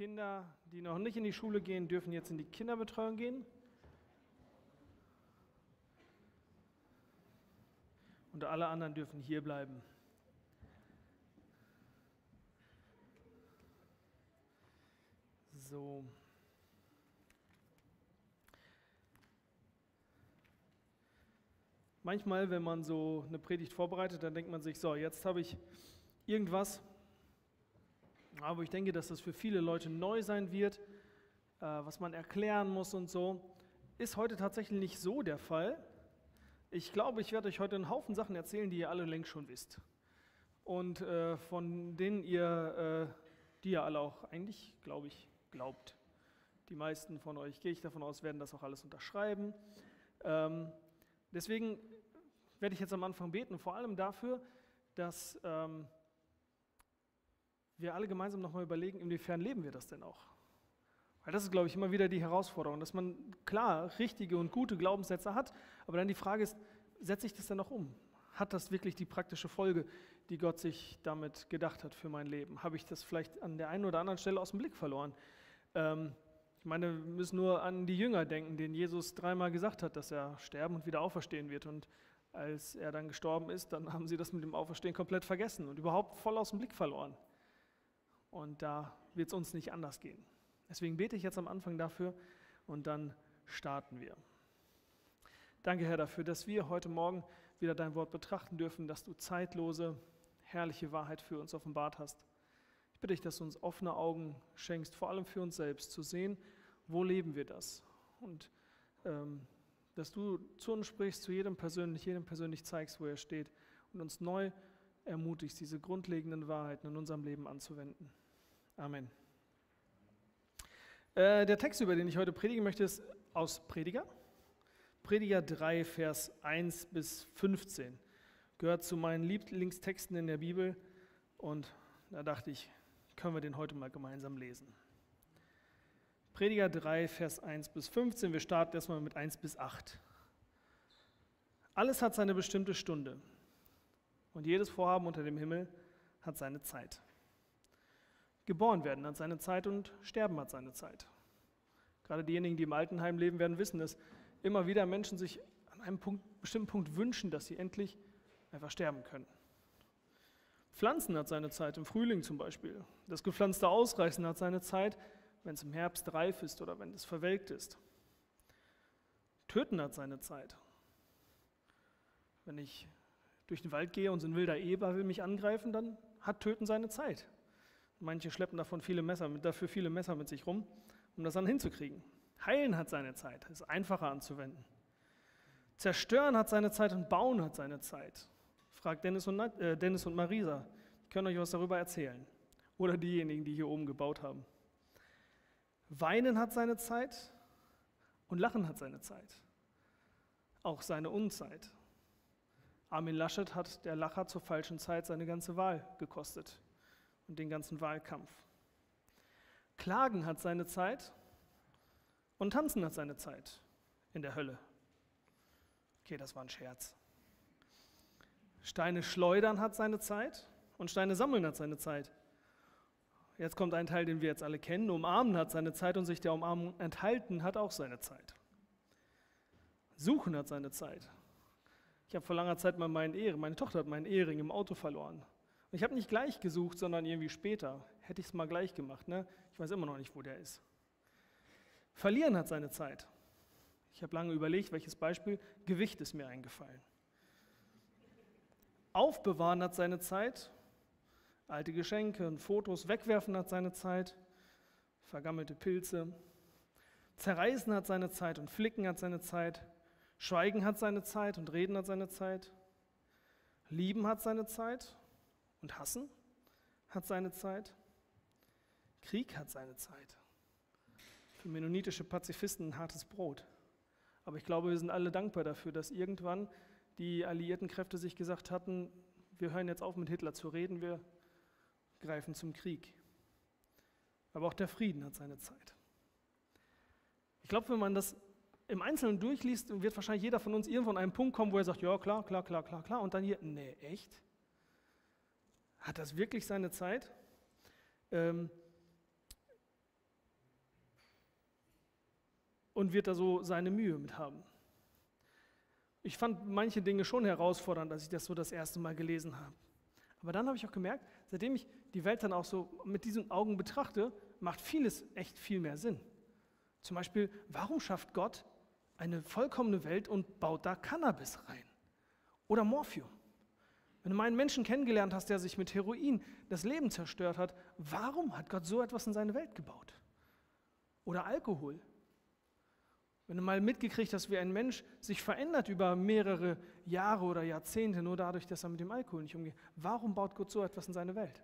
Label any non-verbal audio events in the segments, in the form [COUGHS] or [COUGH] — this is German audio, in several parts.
Kinder, die noch nicht in die Schule gehen, dürfen jetzt in die Kinderbetreuung gehen. Und alle anderen dürfen hier bleiben. So. Manchmal, wenn man so eine Predigt vorbereitet, dann denkt man sich, so, jetzt habe ich irgendwas, aber ich denke, dass das für viele Leute neu sein wird, äh, was man erklären muss und so. Ist heute tatsächlich nicht so der Fall. Ich glaube, ich werde euch heute einen Haufen Sachen erzählen, die ihr alle längst schon wisst. Und äh, von denen ihr, äh, die ihr alle auch eigentlich, glaube ich, glaubt. Die meisten von euch, gehe ich davon aus, werden das auch alles unterschreiben. Ähm, Deswegen werde ich jetzt am Anfang beten, vor allem dafür, dass ähm, wir alle gemeinsam nochmal überlegen, inwiefern leben wir das denn auch? Weil das ist, glaube ich, immer wieder die Herausforderung, dass man klar richtige und gute Glaubenssätze hat, aber dann die Frage ist, setze ich das denn noch um? Hat das wirklich die praktische Folge, die Gott sich damit gedacht hat für mein Leben? Habe ich das vielleicht an der einen oder anderen Stelle aus dem Blick verloren? Ähm, ich meine, wir müssen nur an die Jünger denken, denen Jesus dreimal gesagt hat, dass er sterben und wieder auferstehen wird. Und als er dann gestorben ist, dann [LAUGHS] haben sie das mit dem Auferstehen komplett vergessen und überhaupt voll aus dem Blick verloren. Und da wird es uns nicht anders gehen. Deswegen bete ich jetzt am Anfang dafür und dann starten wir. Danke, Herr, dafür, dass wir heute Morgen wieder dein Wort betrachten dürfen, dass du zeitlose, herrliche Wahrheit für uns offenbart hast. Ich bitte dich, dass du uns offene Augen schenkst, vor allem für uns selbst, zu sehen, wo leben wir das. Und ähm, dass du zu uns sprichst, zu jedem persönlich, jedem persönlich zeigst, wo er steht und uns neu ermutigst, diese grundlegenden Wahrheiten in unserem Leben anzuwenden. Amen. Äh, der Text, über den ich heute predigen möchte, ist aus Prediger. Prediger 3, Vers 1 bis 15. Gehört zu meinen Lieblingstexten in der Bibel. Und da dachte ich, können wir den heute mal gemeinsam lesen. Prediger 3, Vers 1 bis 15. Wir starten erstmal mit 1 bis 8. Alles hat seine bestimmte Stunde und jedes Vorhaben unter dem Himmel hat seine Zeit. Geboren werden hat seine Zeit und sterben hat seine Zeit. Gerade diejenigen, die im Altenheim leben, werden wissen, dass immer wieder Menschen sich an einem Punkt, bestimmten Punkt wünschen, dass sie endlich einfach sterben können. Pflanzen hat seine Zeit, im Frühling zum Beispiel. Das gepflanzte Ausreißen hat seine Zeit, wenn es im Herbst reif ist oder wenn es verwelkt ist. Töten hat seine Zeit. Wenn ich durch den Wald gehe und so ein wilder Eber will mich angreifen, dann hat Töten seine Zeit. Manche schleppen davon viele Messer, dafür viele Messer mit sich rum, um das dann hinzukriegen. Heilen hat seine Zeit, ist einfacher anzuwenden. Zerstören hat seine Zeit und bauen hat seine Zeit. Fragt Dennis und, äh, Dennis und Marisa. Die können euch was darüber erzählen. Oder diejenigen, die hier oben gebaut haben. Weinen hat seine Zeit und Lachen hat seine Zeit. Auch seine Unzeit. Armin Laschet hat der Lacher zur falschen Zeit seine ganze Wahl gekostet und den ganzen Wahlkampf. Klagen hat seine Zeit und Tanzen hat seine Zeit in der Hölle. Okay, das war ein Scherz. Steine schleudern hat seine Zeit und Steine sammeln hat seine Zeit. Jetzt kommt ein Teil, den wir jetzt alle kennen. Umarmen hat seine Zeit und sich der Umarmung enthalten hat auch seine Zeit. Suchen hat seine Zeit. Ich habe vor langer Zeit mal meinen Ehering, meine Tochter hat meinen Ehering im Auto verloren. Und ich habe nicht gleich gesucht, sondern irgendwie später. Hätte ich es mal gleich gemacht. Ne? Ich weiß immer noch nicht, wo der ist. Verlieren hat seine Zeit. Ich habe lange überlegt, welches Beispiel. Gewicht ist mir eingefallen. Aufbewahren hat seine Zeit, alte Geschenke und Fotos wegwerfen hat seine Zeit, vergammelte Pilze. Zerreißen hat seine Zeit und flicken hat seine Zeit. Schweigen hat seine Zeit und reden hat seine Zeit. Lieben hat seine Zeit und hassen hat seine Zeit. Krieg hat seine Zeit. Für mennonitische Pazifisten ein hartes Brot. Aber ich glaube, wir sind alle dankbar dafür, dass irgendwann die alliierten Kräfte sich gesagt hatten, wir hören jetzt auf mit Hitler zu reden, wir greifen zum Krieg. Aber auch der Frieden hat seine Zeit. Ich glaube, wenn man das im Einzelnen durchliest, wird wahrscheinlich jeder von uns irgendwo an einen Punkt kommen, wo er sagt, ja klar, klar, klar, klar, klar. Und dann hier, nee, echt? Hat das wirklich seine Zeit? Ähm, und wird da so seine Mühe mit haben? Ich fand manche Dinge schon herausfordernd, als ich das so das erste Mal gelesen habe. Aber dann habe ich auch gemerkt, seitdem ich die Welt dann auch so mit diesen Augen betrachte, macht vieles echt viel mehr Sinn. Zum Beispiel, warum schafft Gott eine vollkommene Welt und baut da Cannabis rein? Oder Morphium? Wenn du mal einen Menschen kennengelernt hast, der sich mit Heroin das Leben zerstört hat, warum hat Gott so etwas in seine Welt gebaut? Oder Alkohol? Wenn du mal mitgekriegt hast, wie ein Mensch sich verändert über mehrere Jahre oder Jahrzehnte, nur dadurch, dass er mit dem Alkohol nicht umgeht, warum baut Gott so etwas in seine Welt?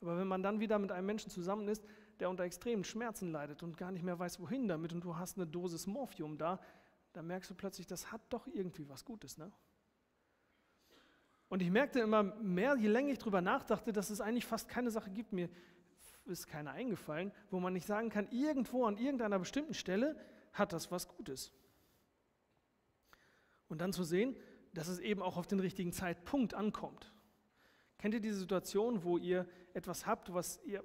Aber wenn man dann wieder mit einem Menschen zusammen ist, der unter extremen Schmerzen leidet und gar nicht mehr weiß, wohin damit, und du hast eine Dosis Morphium da, dann merkst du plötzlich, das hat doch irgendwie was Gutes. Ne? Und ich merkte immer mehr, je länger ich darüber nachdachte, dass es eigentlich fast keine Sache gibt, mir ist keine eingefallen, wo man nicht sagen kann, irgendwo an irgendeiner bestimmten Stelle hat das was Gutes. Und dann zu sehen, dass es eben auch auf den richtigen Zeitpunkt ankommt. Kennt ihr diese Situation, wo ihr etwas habt, was ihr,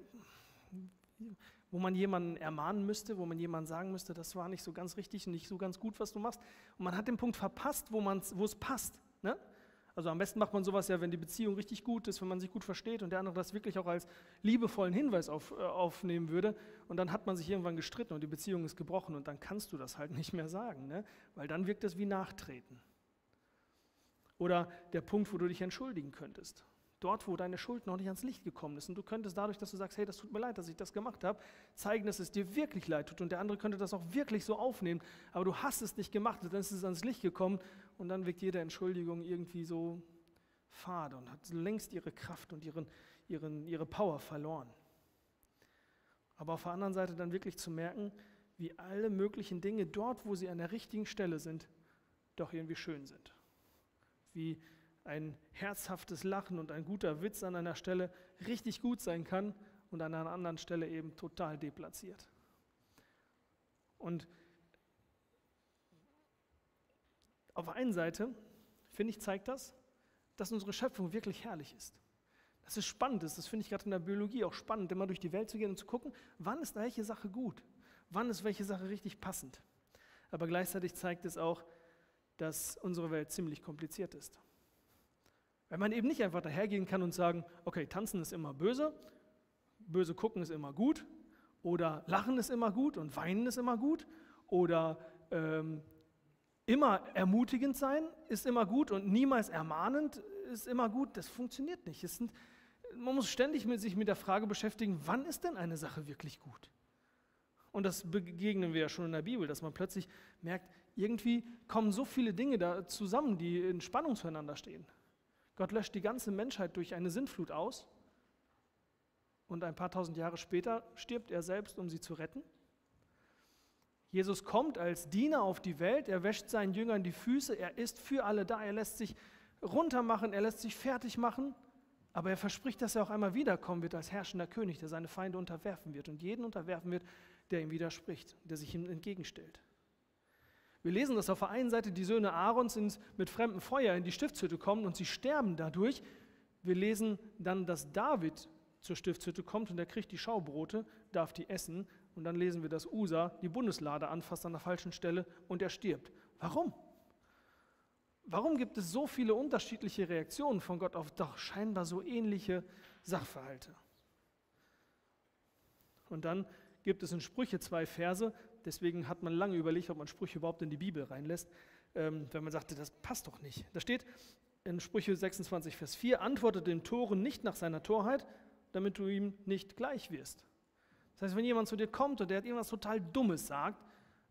wo man jemanden ermahnen müsste, wo man jemandem sagen müsste, das war nicht so ganz richtig und nicht so ganz gut, was du machst. Und man hat den Punkt verpasst, wo, wo es passt. Ne? Also am besten macht man sowas ja, wenn die Beziehung richtig gut ist, wenn man sich gut versteht und der andere das wirklich auch als liebevollen Hinweis auf, äh, aufnehmen würde. Und dann hat man sich irgendwann gestritten und die Beziehung ist gebrochen und dann kannst du das halt [LAUGHS] nicht mehr sagen, ne? weil dann wirkt es wie Nachtreten. Oder der Punkt, wo du dich entschuldigen könntest. Dort, wo deine Schuld noch nicht ans Licht gekommen ist. Und du könntest dadurch, dass du sagst, hey, das tut mir leid, dass ich das gemacht habe, zeigen, dass es dir wirklich leid tut. Und der andere könnte das auch wirklich so aufnehmen. Aber du hast es nicht gemacht, dann ist es ans Licht gekommen. Und dann wirkt jede Entschuldigung irgendwie so fade und hat längst ihre Kraft und ihren, ihren, ihre Power verloren. Aber auf der anderen Seite dann wirklich zu merken, wie alle möglichen Dinge dort, wo sie an der richtigen Stelle sind, doch irgendwie schön sind. Wie ein herzhaftes Lachen und ein guter Witz an einer Stelle richtig gut sein kann und an einer anderen Stelle eben total deplatziert. Und auf der einen Seite, finde ich, zeigt das, dass unsere Schöpfung wirklich herrlich ist. Das ist spannend, das finde ich gerade in der Biologie auch spannend, immer durch die Welt zu gehen und zu gucken, wann ist welche Sache gut, wann ist welche Sache richtig passend. Aber gleichzeitig zeigt es auch, dass unsere Welt ziemlich kompliziert ist. Weil man eben nicht einfach dahergehen kann und sagen, okay, tanzen ist immer böse, böse gucken ist immer gut, oder lachen ist immer gut und weinen ist immer gut, oder ähm, immer ermutigend sein ist immer gut und niemals ermahnend ist immer gut. Das funktioniert nicht. Sind, man muss ständig mit sich mit der Frage beschäftigen, wann ist denn eine Sache wirklich gut? Und das begegnen wir ja schon in der Bibel, dass man plötzlich merkt, irgendwie kommen so viele Dinge da zusammen, die in Spannung zueinander stehen. Gott löscht die ganze Menschheit durch eine Sintflut aus und ein paar tausend Jahre später stirbt er selbst, um sie zu retten. Jesus kommt als Diener auf die Welt, er wäscht seinen Jüngern die Füße, er ist für alle da, er lässt sich runtermachen, er lässt sich fertig machen, aber er verspricht, dass er auch einmal wiederkommen wird als herrschender König, der seine Feinde unterwerfen wird und jeden unterwerfen wird, der ihm widerspricht, der sich ihm entgegenstellt. Wir lesen, dass auf der einen Seite die Söhne Aarons mit fremdem Feuer in die Stiftshütte kommen und sie sterben dadurch. Wir lesen dann, dass David zur Stiftshütte kommt und er kriegt die Schaubrote, darf die essen. Und dann lesen wir, dass Usa die Bundeslade anfasst an der falschen Stelle und er stirbt. Warum? Warum gibt es so viele unterschiedliche Reaktionen von Gott auf doch scheinbar so ähnliche Sachverhalte? Und dann gibt es in Sprüche zwei Verse, deswegen hat man lange überlegt, ob man Sprüche überhaupt in die Bibel reinlässt, ähm, wenn man sagte, das passt doch nicht. Da steht in Sprüche 26, Vers 4, antwortet dem Toren nicht nach seiner Torheit, damit du ihm nicht gleich wirst. Das heißt, wenn jemand zu dir kommt und der hat irgendwas total Dummes sagt,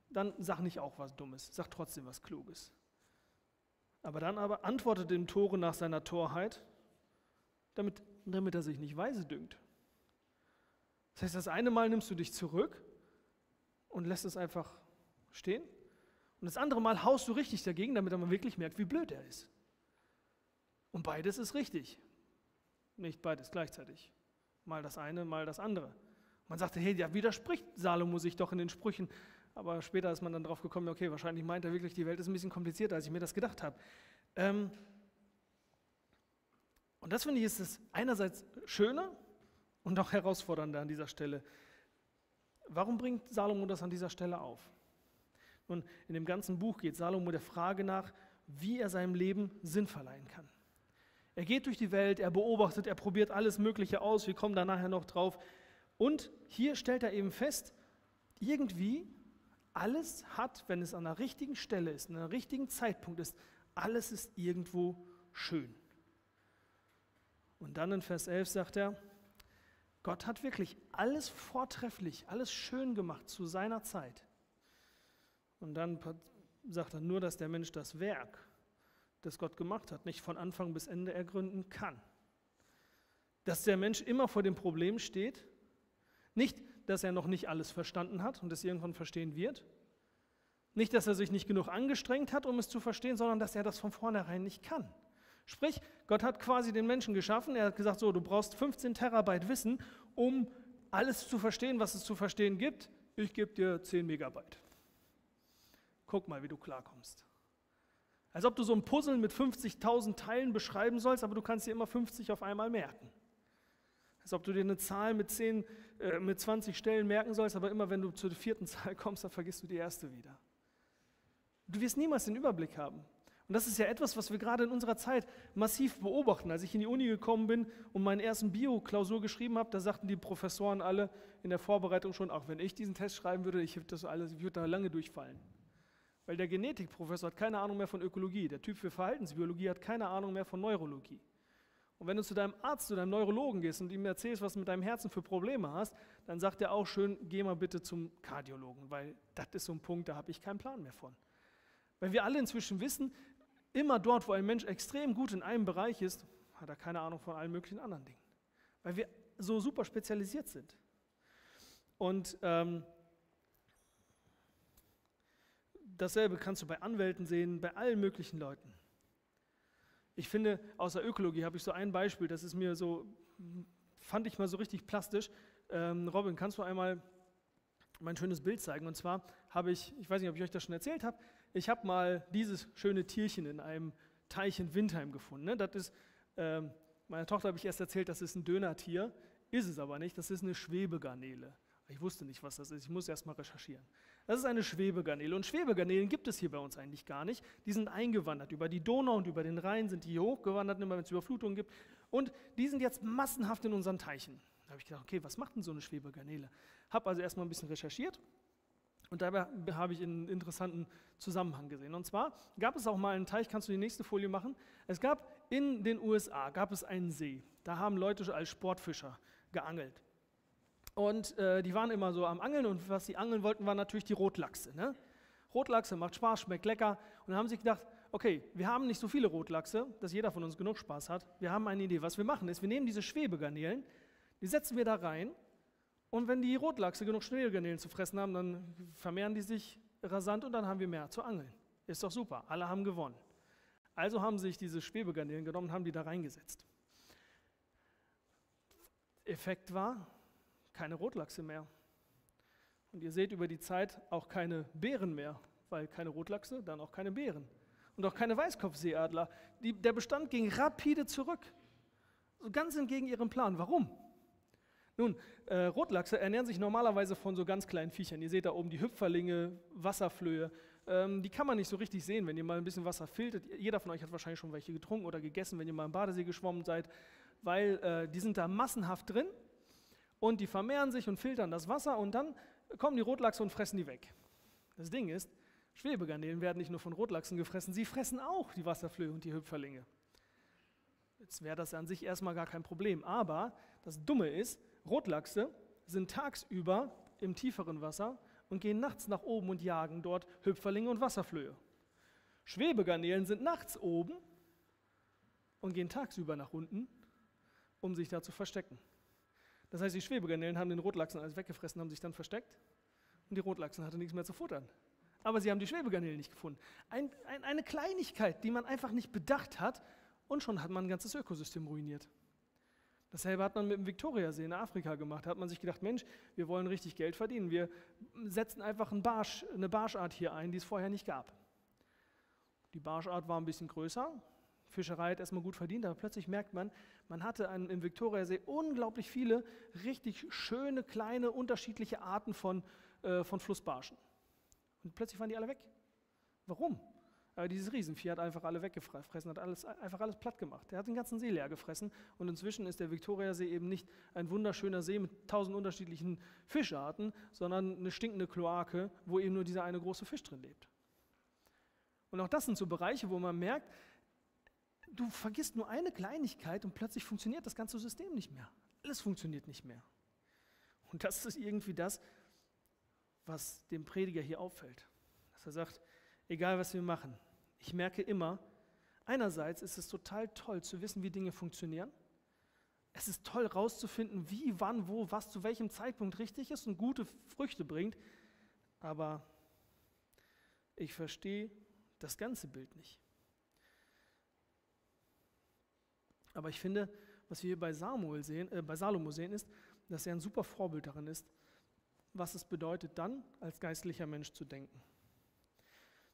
dann sag nicht auch was Dummes, sag trotzdem was Kluges. Aber dann aber antwortet dem Tore nach seiner Torheit, damit, damit er sich nicht weise dünkt. Das heißt, das eine Mal nimmst du dich zurück und lässt es einfach stehen. Und das andere Mal haust du richtig dagegen, damit er mal wirklich merkt, wie blöd er ist. Und beides ist richtig. Nicht beides gleichzeitig. Mal das eine, mal das andere. Man sagte, hey, ja, widerspricht Salomo sich doch in den Sprüchen. Aber später ist man dann drauf gekommen, okay, wahrscheinlich meint er wirklich, die Welt ist ein bisschen komplizierter, als ich mir das gedacht habe. Ähm und das finde ich ist das einerseits Schöne und auch Herausfordernde an dieser Stelle. Warum bringt Salomo das an dieser Stelle auf? Und in dem ganzen Buch geht Salomo der Frage nach, wie er seinem Leben Sinn verleihen kann. Er geht durch die Welt, er beobachtet, er probiert alles Mögliche aus, wir kommen da nachher noch drauf. Und hier stellt er eben fest, irgendwie alles hat, wenn es an der richtigen Stelle ist, an einem richtigen Zeitpunkt ist, alles ist irgendwo schön. Und dann in Vers 11 sagt er, Gott hat wirklich alles vortrefflich, alles schön gemacht zu seiner Zeit. Und dann sagt er nur, dass der Mensch das Werk, das Gott gemacht hat, nicht von Anfang bis Ende ergründen kann. Dass der Mensch immer vor dem Problem steht, nicht, dass er noch nicht alles verstanden hat und es irgendwann verstehen wird, nicht, dass er sich nicht genug angestrengt hat, um es zu verstehen, sondern dass er das von vornherein nicht kann. Sprich, Gott hat quasi den Menschen geschaffen, er hat gesagt, so, du brauchst 15 Terabyte Wissen, um alles zu verstehen, was es zu verstehen gibt. Ich gebe dir 10 Megabyte. Guck mal, wie du klarkommst. Als ob du so ein Puzzle mit 50.000 Teilen beschreiben sollst, aber du kannst dir immer 50 auf einmal merken. Als ob du dir eine Zahl mit, 10, äh, mit 20 Stellen merken sollst, aber immer wenn du zur vierten [LAUGHS] Zahl kommst, dann vergisst du die erste wieder. Du wirst niemals den Überblick haben. Und das ist ja etwas, was wir gerade in unserer Zeit massiv beobachten. Als ich in die Uni gekommen bin und meinen ersten Bio-Klausur geschrieben habe, da sagten die Professoren alle in der Vorbereitung schon, auch wenn ich diesen Test schreiben würde, ich würde das alles, ich würde da lange durchfallen. Weil der Genetikprofessor hat keine Ahnung mehr von Ökologie, der Typ für Verhaltensbiologie hat keine Ahnung mehr von Neurologie. Und wenn du zu deinem Arzt, zu deinem Neurologen gehst und ihm erzählst, was du mit deinem Herzen für Probleme hast, dann sagt er auch schön, geh mal bitte zum Kardiologen, weil das ist so ein Punkt, da habe ich keinen Plan mehr von. Weil wir alle inzwischen wissen, immer dort, wo ein Mensch extrem gut in einem Bereich ist, hat er keine Ahnung von allen möglichen anderen Dingen. Weil wir so super spezialisiert sind. Und ähm, dasselbe kannst du bei Anwälten sehen, bei allen möglichen Leuten. Ich finde, aus der Ökologie habe ich so ein Beispiel, das ist mir so, fand ich mal so richtig plastisch. Ähm, Robin, kannst du einmal mein schönes Bild zeigen? Und zwar habe ich, ich weiß nicht, ob ich euch das schon erzählt habe, ich habe mal dieses schöne Tierchen in einem Teich in Windheim gefunden. Ne? Das ist, äh, meiner Tochter habe ich erst erzählt, das ist ein Dönertier, ist es aber nicht, das ist eine Schwebegarnele. Ich wusste nicht, was das ist, ich muss erst mal recherchieren. Das ist eine Schwebegarnele und Schwebegarnelen gibt es hier bei uns eigentlich gar nicht. Die sind eingewandert. Über die Donau und über den Rhein sind die hier hochgewandert, immer wenn es Überflutungen gibt. Und die sind jetzt massenhaft in unseren Teichen. Da habe ich gedacht, okay, was macht denn so eine Schwebegarnele? Habe also erstmal ein bisschen recherchiert und dabei habe ich einen interessanten Zusammenhang gesehen. Und zwar gab es auch mal einen Teich, kannst du die nächste Folie machen? Es gab in den USA gab es einen See. Da haben Leute als Sportfischer geangelt. Und äh, die waren immer so am Angeln und was sie angeln wollten, war natürlich die Rotlachse. Ne? Rotlachse macht Spaß, schmeckt lecker. Und dann haben sie gedacht, okay, wir haben nicht so viele Rotlachse, dass jeder von uns genug Spaß hat. Wir haben eine Idee. Was wir machen ist, wir nehmen diese Schwebegarnelen, die setzen wir da rein und wenn die Rotlachse genug Schwebegarnelen zu fressen haben, dann vermehren die sich rasant und dann haben wir mehr zu angeln. Ist doch super, alle haben gewonnen. Also haben sich diese Schwebegarnelen genommen und haben die da reingesetzt. Effekt war, keine Rotlachse mehr. Und ihr seht über die Zeit auch keine Bären mehr, weil keine Rotlachse, dann auch keine Bären. Und auch keine Weißkopfseeadler. Die, der Bestand ging rapide zurück. So ganz entgegen ihrem Plan. Warum? Nun, äh, Rotlachse ernähren sich normalerweise von so ganz kleinen Viechern. Ihr seht da oben die Hüpferlinge, Wasserflöhe. Ähm, die kann man nicht so richtig sehen, wenn ihr mal ein bisschen Wasser filtert. Jeder von euch hat wahrscheinlich schon welche getrunken oder gegessen, wenn ihr mal im Badesee geschwommen seid, weil äh, die sind da massenhaft drin und die vermehren sich und filtern das Wasser und dann kommen die Rotlachse und fressen die weg. Das Ding ist, Schwebegarnelen werden nicht nur von Rotlachsen gefressen, sie fressen auch die Wasserflöhe und die Hüpferlinge. Jetzt wäre das an sich erstmal gar kein Problem, aber das Dumme ist, Rotlachse sind tagsüber im tieferen Wasser und gehen nachts nach oben und jagen dort Hüpferlinge und Wasserflöhe. Schwebegarnelen sind nachts oben und gehen tagsüber nach unten, um sich da zu verstecken. Das heißt, die Schwebegarnelen haben den Rotlachsen alles weggefressen, haben sich dann versteckt und die Rotlachsen hatten nichts mehr zu futtern. Aber sie haben die Schwebegarnelen nicht gefunden. Ein, ein, eine Kleinigkeit, die man einfach nicht bedacht hat und schon hat man ein ganzes Ökosystem ruiniert. Dasselbe hat man mit dem Viktoriasee in Afrika gemacht. Da hat man sich gedacht, Mensch, wir wollen richtig Geld verdienen. Wir setzen einfach einen Barsch, eine Barschart hier ein, die es vorher nicht gab. Die Barschart war ein bisschen größer. Fischerei hat erstmal gut verdient, aber plötzlich merkt man, man hatte einen, im Viktoriasee unglaublich viele richtig schöne, kleine, unterschiedliche Arten von, äh, von Flussbarschen. Und plötzlich waren die alle weg. Warum? Aber dieses Riesenvieh hat einfach alle weggefressen, hat alles, einfach alles platt gemacht. Er hat den ganzen See leer gefressen und inzwischen ist der Viktoriasee eben nicht ein wunderschöner See mit tausend unterschiedlichen Fischarten, sondern eine stinkende Kloake, wo eben nur dieser eine große Fisch drin lebt. Und auch das sind so Bereiche, wo man merkt, du vergisst nur eine Kleinigkeit und plötzlich funktioniert das ganze System nicht mehr. Alles funktioniert nicht mehr. Und das ist irgendwie das, was dem Prediger hier auffällt. Dass er sagt, egal was wir machen, ich merke immer, einerseits ist es total toll zu wissen, wie Dinge funktionieren. Es ist toll herauszufinden, wie, wann, wo, was zu welchem Zeitpunkt richtig ist und gute Früchte bringt. Aber ich verstehe das ganze Bild nicht. Aber ich finde, was wir hier bei, Samuel sehen, äh, bei Salomo sehen, ist, dass er ein super Vorbild darin ist, was es bedeutet, dann als geistlicher Mensch zu denken.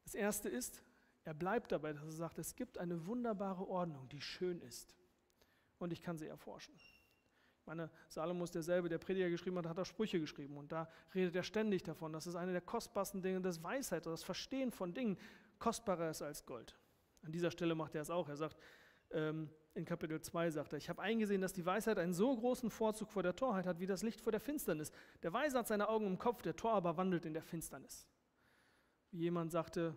Das erste ist, er bleibt dabei, dass er sagt, es gibt eine wunderbare Ordnung, die schön ist. Und ich kann sie erforschen. Ich meine, Salomo ist derselbe, der Prediger geschrieben hat, hat auch Sprüche geschrieben. Und da redet er ständig davon, dass es eine der kostbarsten Dinge des Weisheit, das Verstehen von Dingen kostbarer ist als Gold. An dieser Stelle macht er es auch. Er sagt, ähm, in Kapitel 2 sagt er, ich habe eingesehen, dass die Weisheit einen so großen Vorzug vor der Torheit hat, wie das Licht vor der Finsternis. Der Weise hat seine Augen im Kopf, der Tor aber wandelt in der Finsternis. Wie jemand sagte,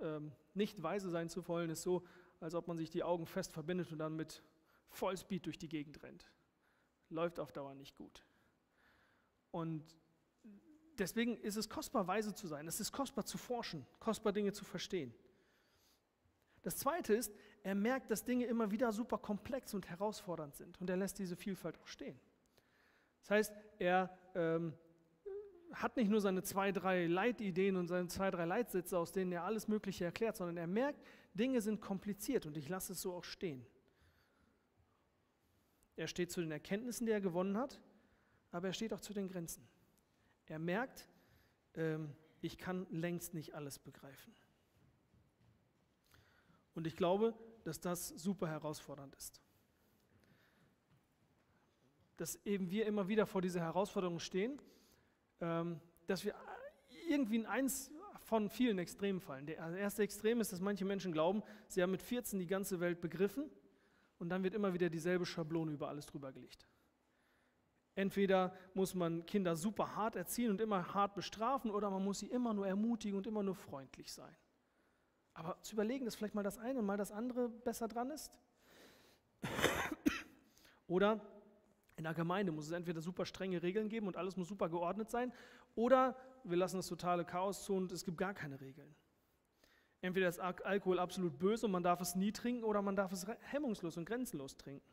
ähm, nicht weise sein zu wollen, ist so, als ob man sich die Augen fest verbindet und dann mit Vollspeed durch die Gegend rennt. Läuft auf Dauer nicht gut. Und deswegen ist es kostbar, weise zu sein. Es ist kostbar zu forschen, kostbar Dinge zu verstehen. Das Zweite ist, er merkt, dass Dinge immer wieder super komplex und herausfordernd sind und er lässt diese Vielfalt auch stehen. Das heißt, er ähm, hat nicht nur seine zwei, drei Leitideen und seine zwei, drei Leitsätze, aus denen er alles Mögliche erklärt, sondern er merkt, Dinge sind kompliziert und ich lasse es so auch stehen. Er steht zu den Erkenntnissen, die er gewonnen hat, aber er steht auch zu den Grenzen. Er merkt, ähm, ich kann längst nicht alles begreifen. Und ich glaube, dass das super herausfordernd ist. Dass eben wir immer wieder vor dieser Herausforderung stehen ähm, dass wir irgendwie in eins von vielen Extremen fallen. Der erste Extrem ist, dass manche Menschen glauben, sie haben mit 14 die ganze Welt begriffen und dann wird immer wieder dieselbe Schablone über alles drüber gelegt. Entweder muss man Kinder super hart erziehen und immer hart bestrafen oder man muss sie immer nur ermutigen und immer nur freundlich sein. Aber zu überlegen, dass vielleicht mal das eine und mal das andere besser dran ist. [COUGHS] Oder in der Gemeinde muss es entweder super strenge Regeln geben und alles muss super geordnet sein, oder wir lassen das totale Chaos zu und es gibt gar keine Regeln. Entweder ist Alkohol absolut böse und man darf es nie trinken, oder man darf es hemmungslos und grenzenlos trinken.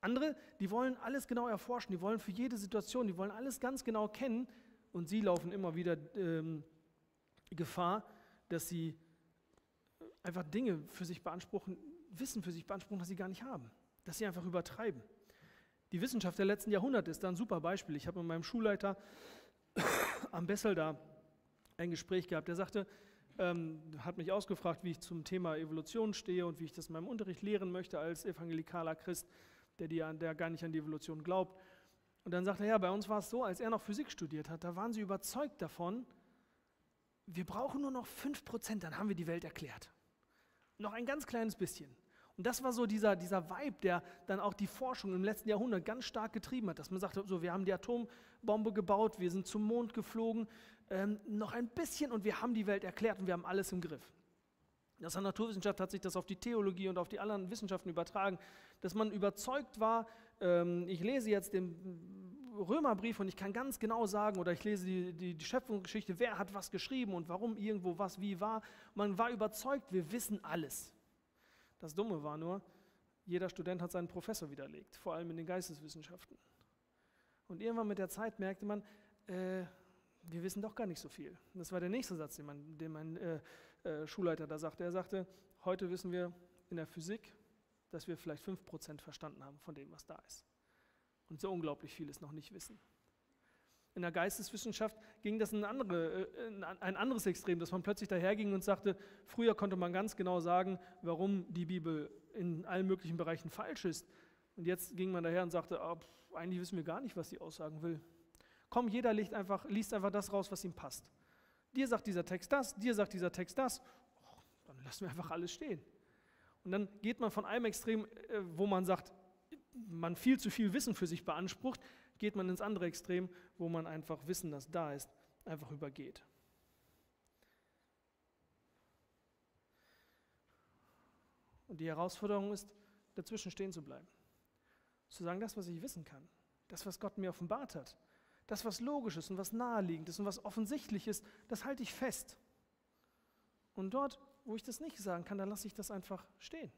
Andere, die wollen alles genau erforschen, die wollen für jede Situation, die wollen alles ganz genau kennen und sie laufen immer wieder ähm, Gefahr, dass sie einfach Dinge für sich beanspruchen, Wissen für sich beanspruchen, das sie gar nicht haben, dass sie einfach übertreiben. Die Wissenschaft der letzten Jahrhunderte ist da ein super Beispiel. Ich habe mit meinem Schulleiter [COUGHS] am Bessel da ein Gespräch gehabt. Der sagte, ähm, hat mich ausgefragt, wie ich zum Thema Evolution stehe und wie ich das in meinem Unterricht lehren möchte als evangelikaler Christ, der, die, der gar nicht an die Evolution glaubt. Und dann sagte er, ja, bei uns war es so, als er noch Physik studiert hat, da waren sie überzeugt davon, wir brauchen nur noch 5%, dann haben wir die Welt erklärt. Noch ein ganz kleines bisschen. Und das war so dieser, dieser Vibe, der dann auch die Forschung im letzten Jahrhundert ganz stark getrieben hat, dass man sagte, so, wir haben die Atombombe gebaut, wir sind zum Mond geflogen, ähm, noch ein bisschen und wir haben die Welt erklärt und wir haben alles im Griff. Aus der Naturwissenschaft hat sich das auf die Theologie und auf die anderen Wissenschaften übertragen, dass man überzeugt war, ähm, ich lese jetzt den Römerbrief und ich kann ganz genau sagen, oder ich lese die, die, die Schöpfungsgeschichte, wer hat was geschrieben und warum irgendwo was wie war. Man war überzeugt, wir wissen alles. Das Dumme war nur, jeder Student hat seinen Professor widerlegt, vor allem in den Geisteswissenschaften. Und irgendwann mit der Zeit merkte man, äh, wir wissen doch gar nicht so viel. Das war der nächste Satz, den, man, den mein äh, äh, Schulleiter da sagte. Er sagte, heute wissen wir in der Physik, dass wir vielleicht 5% verstanden haben von dem, was da ist. Und so unglaublich vieles noch nicht wissen. In der Geisteswissenschaft ging das in andere, äh, in ein anderes Extrem, dass man plötzlich daherging und sagte, früher konnte man ganz genau sagen, warum die Bibel in allen möglichen Bereichen falsch ist. Und jetzt ging man daher und sagte, oh, pff, eigentlich wissen wir gar nicht, was sie aussagen will. Komm, jeder liest einfach, liest einfach das raus, was ihm passt. Dir sagt dieser Text das, dir sagt dieser Text das, oh, dann lassen wir einfach alles stehen. Und dann geht man von einem Extrem, äh, wo man sagt, man viel zu viel Wissen für sich beansprucht, geht man ins andere Extrem, wo man einfach Wissen, das da ist, einfach übergeht. Und die Herausforderung ist, dazwischen stehen zu bleiben. Zu sagen, das, was ich wissen kann, das, was Gott mir offenbart hat, das, was logisch ist und was naheliegend ist und was offensichtlich ist, das halte ich fest. Und dort, wo ich das nicht sagen kann, da lasse ich das einfach stehen.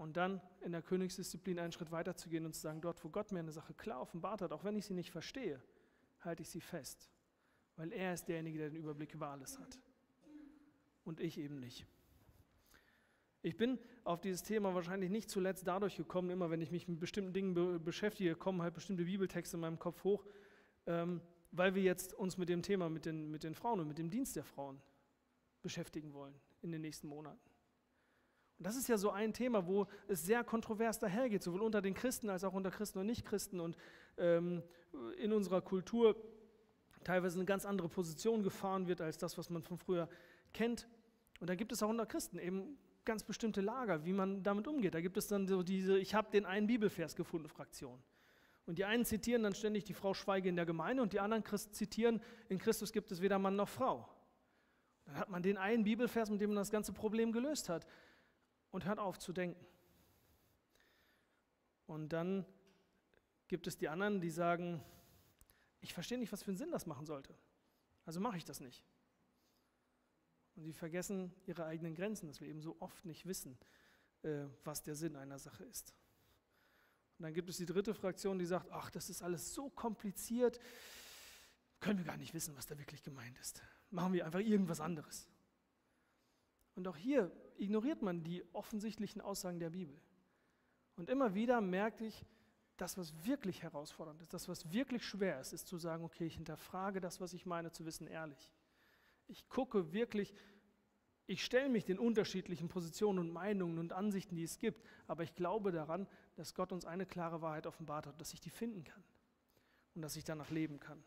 Und dann in der Königsdisziplin einen Schritt weiter zu gehen und zu sagen, dort, wo Gott mir eine Sache klar offenbart hat, auch wenn ich sie nicht verstehe, halte ich sie fest. Weil er ist derjenige, der den Überblick über alles hat. Und ich eben nicht. Ich bin auf dieses Thema wahrscheinlich nicht zuletzt dadurch gekommen, immer wenn ich mich mit bestimmten Dingen be beschäftige, kommen halt bestimmte Bibeltexte in meinem Kopf hoch, ähm, weil wir jetzt uns mit dem Thema, mit den, mit den Frauen und mit dem Dienst der Frauen beschäftigen wollen in den nächsten Monaten. Das ist ja so ein Thema, wo es sehr kontrovers dahergeht, sowohl unter den Christen als auch unter Christen und Nichtchristen und ähm, in unserer Kultur teilweise eine ganz andere Position gefahren wird als das, was man von früher kennt. Und da gibt es auch unter Christen eben ganz bestimmte Lager, wie man damit umgeht. Da gibt es dann so diese Ich habe den einen Bibelvers gefunden Fraktion. Und die einen zitieren dann ständig die Frau Schweige in der Gemeinde und die anderen zitieren, in Christus gibt es weder Mann noch Frau. Dann hat man den einen Bibelvers, mit dem man das ganze Problem gelöst hat und hört auf zu denken. Und dann gibt es die anderen, die sagen, ich verstehe nicht, was für einen Sinn das machen sollte. Also mache ich das nicht. Und sie vergessen ihre eigenen Grenzen, dass wir eben so oft nicht wissen, äh, was der Sinn einer Sache ist. Und dann gibt es die dritte Fraktion, die sagt, ach, das ist alles so kompliziert, können wir gar nicht wissen, was da wirklich gemeint ist. Machen wir einfach irgendwas anderes. Und auch hier ignoriert man die offensichtlichen Aussagen der Bibel. Und immer wieder merke ich, das, was wirklich herausfordernd ist, das, was wirklich schwer ist, ist zu sagen, okay, ich hinterfrage das, was ich meine, zu wissen, ehrlich. Ich gucke wirklich, ich stelle mich den unterschiedlichen Positionen und Meinungen und Ansichten, die es gibt, aber ich glaube daran, dass Gott uns eine klare Wahrheit offenbart hat, dass ich die finden kann und dass ich danach leben kann.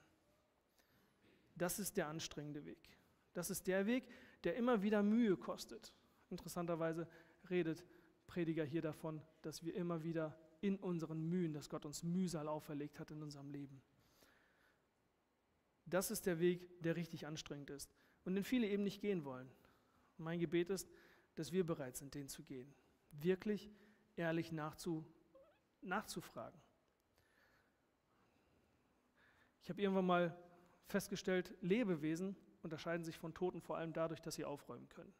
Das ist der anstrengende Weg. Das ist der Weg, der immer wieder Mühe kostet. Interessanterweise redet Prediger hier davon, dass wir immer wieder in unseren Mühen, dass Gott uns Mühsal auferlegt hat in unserem Leben. Das ist der Weg, der richtig anstrengend ist und den viele eben nicht gehen wollen. Mein Gebet ist, dass wir bereit sind, den zu gehen. Wirklich ehrlich nachzu, nachzufragen. Ich habe irgendwann mal festgestellt, Lebewesen unterscheiden sich von Toten vor allem dadurch, dass sie aufräumen können.